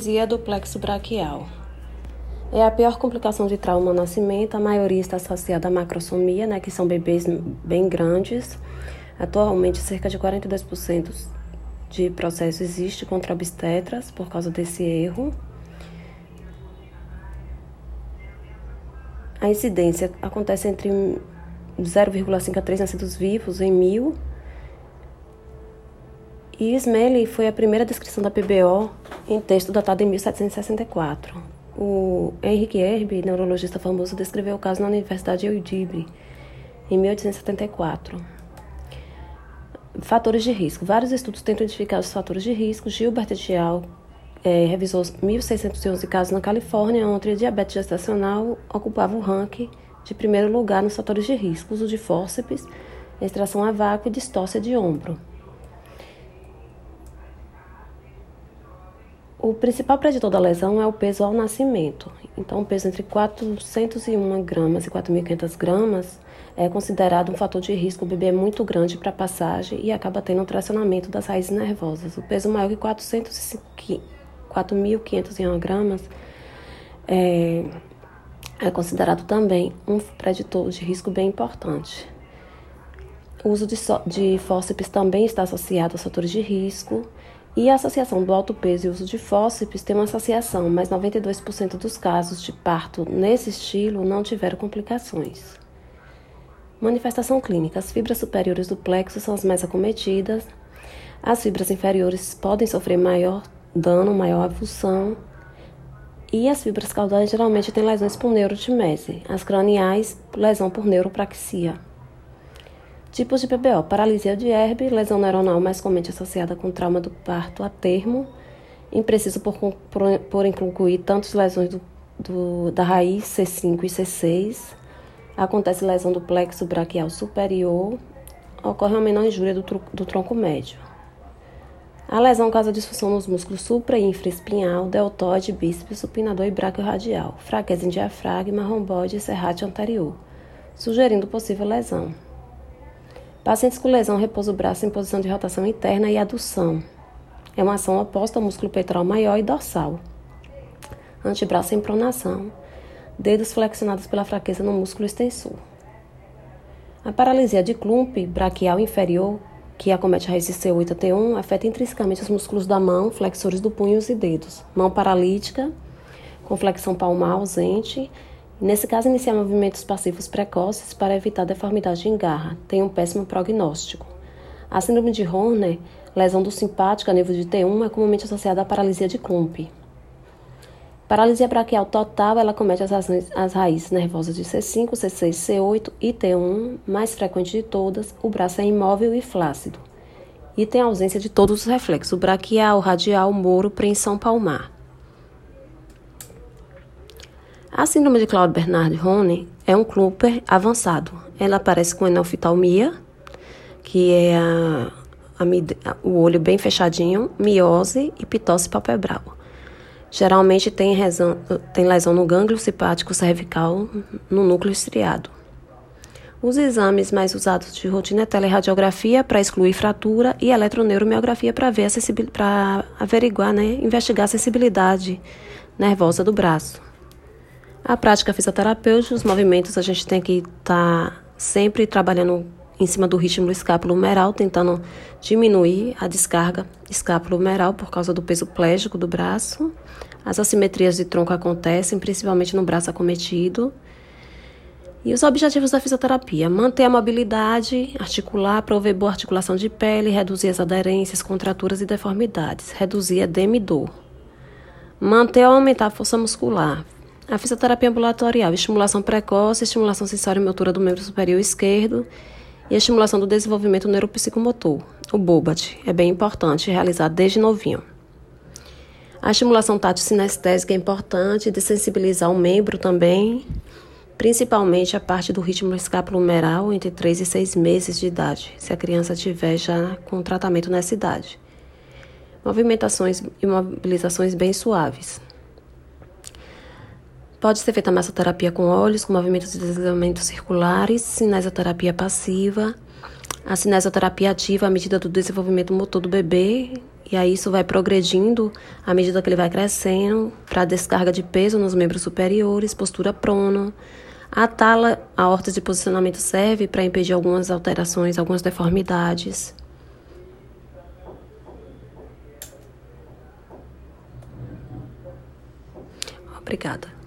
Paralisia do plexo braquial. É a pior complicação de trauma no nascimento. A maioria está associada à macrosomia, né, que são bebês bem grandes. Atualmente, cerca de 42% de processo existe contra obstetras por causa desse erro. A incidência acontece entre 0,5 a 3 nascidos vivos em mil. E Smelly foi a primeira descrição da PBO em texto datado em 1764. O Henrique Herbe, neurologista famoso, descreveu o caso na Universidade de Eudibri, em 1874. Fatores de risco. Vários estudos tentam identificar os fatores de risco. Gilbert et al. É, revisou 1.611 casos na Califórnia, onde a diabetes gestacional ocupava o ranking de primeiro lugar nos fatores de risco. Uso de fórceps, extração a vácuo e distócia de ombro. O principal preditor da lesão é o peso ao nascimento. Então, o peso entre 401 gramas e 4.500 gramas é considerado um fator de risco. O bebê é muito grande para a passagem e acaba tendo um tracionamento das raízes nervosas. O peso maior que 4.501 gramas é, é considerado também um preditor de risco bem importante. O uso de, so de fórceps também está associado aos fatores de risco e a associação do alto peso e uso de fósseis tem uma associação, mas 92% dos casos de parto nesse estilo não tiveram complicações. Manifestação clínica: as fibras superiores do plexo são as mais acometidas. As fibras inferiores podem sofrer maior dano, maior avulsão. E as fibras caudais geralmente têm lesões por neurotimese. As craniais, lesão por neuropraxia. Tipos de PBO: paralisia de Erbe, lesão neuronal mais comumente associada com trauma do parto a termo, impreciso por, por, por incluir tantas lesões do, do, da raiz C5 e C6. Acontece lesão do plexo braquial superior, ocorre uma menor injúria do, do tronco médio. A lesão causa disfunção nos músculos supra e infraespinhal, deltoide, bíceps, supinador e braquio radial, fraqueza em diafragma, romboide e serrátil anterior, sugerindo possível lesão. Pacientes com lesão repousam o braço em posição de rotação interna e adução. É uma ação oposta ao músculo peitoral maior e dorsal. Antebraço em pronação. Dedos flexionados pela fraqueza no músculo extensor. A paralisia de Klump braquial inferior, que acomete a raiz C8 a T1, afeta intrinsecamente os músculos da mão, flexores do punho e dedos. Mão paralítica, com flexão palmar ausente Nesse caso, iniciar movimentos passivos precoces para evitar deformidade em garra tem um péssimo prognóstico. A síndrome de Horner, lesão do simpático a nível de T1, é comumente associada à paralisia de Klump. Paralisia braquial total, ela comete as, as raízes nervosas de C5, C6, C8 e T1, mais frequente de todas, o braço é imóvel e flácido. E tem ausência de todos os reflexos, braquial, radial, moro, preensão palmar. A síndrome de Claude Bernard Rone é um cluper avançado. Ela aparece com enoftalmia, que é a, a, o olho bem fechadinho, miose e pitose palpebral. Geralmente tem, lesão, tem lesão no gânglio simpático cervical, no núcleo estriado. Os exames mais usados de rotina é teleradiografia para excluir fratura e eletroneuromiografia para para averiguar, né, investigar a sensibilidade nervosa do braço. A prática fisioterapêutica, os movimentos, a gente tem que estar tá sempre trabalhando em cima do ritmo escápulo-humeral, tentando diminuir a descarga escápulo-humeral por causa do peso plégico do braço. As assimetrias de tronco acontecem principalmente no braço acometido. E os objetivos da fisioterapia: manter a mobilidade articular, prover boa articulação de pele, reduzir as aderências, contraturas e deformidades, reduzir edema e dor. Manter ou aumentar a força muscular, a fisioterapia ambulatorial, estimulação precoce, estimulação sensório-motora do membro superior esquerdo e estimulação do desenvolvimento neuropsicomotor, o BOBAT, é bem importante, realizar desde novinho. A estimulação tátil sinestésica é importante, de sensibilizar o membro também, principalmente a parte do ritmo escapulo-humeral entre 3 e 6 meses de idade, se a criança tiver já com tratamento nessa idade. Movimentações e mobilizações bem suaves. Pode ser feita massoterapia com óleos, com movimentos de deslizamento circulares, sinesoterapia passiva. A cinesioterapia ativa à medida do desenvolvimento motor do bebê, e aí isso vai progredindo à medida que ele vai crescendo, para descarga de peso nos membros superiores, postura prona. A tala, a horta de posicionamento serve para impedir algumas alterações, algumas deformidades. Obrigada.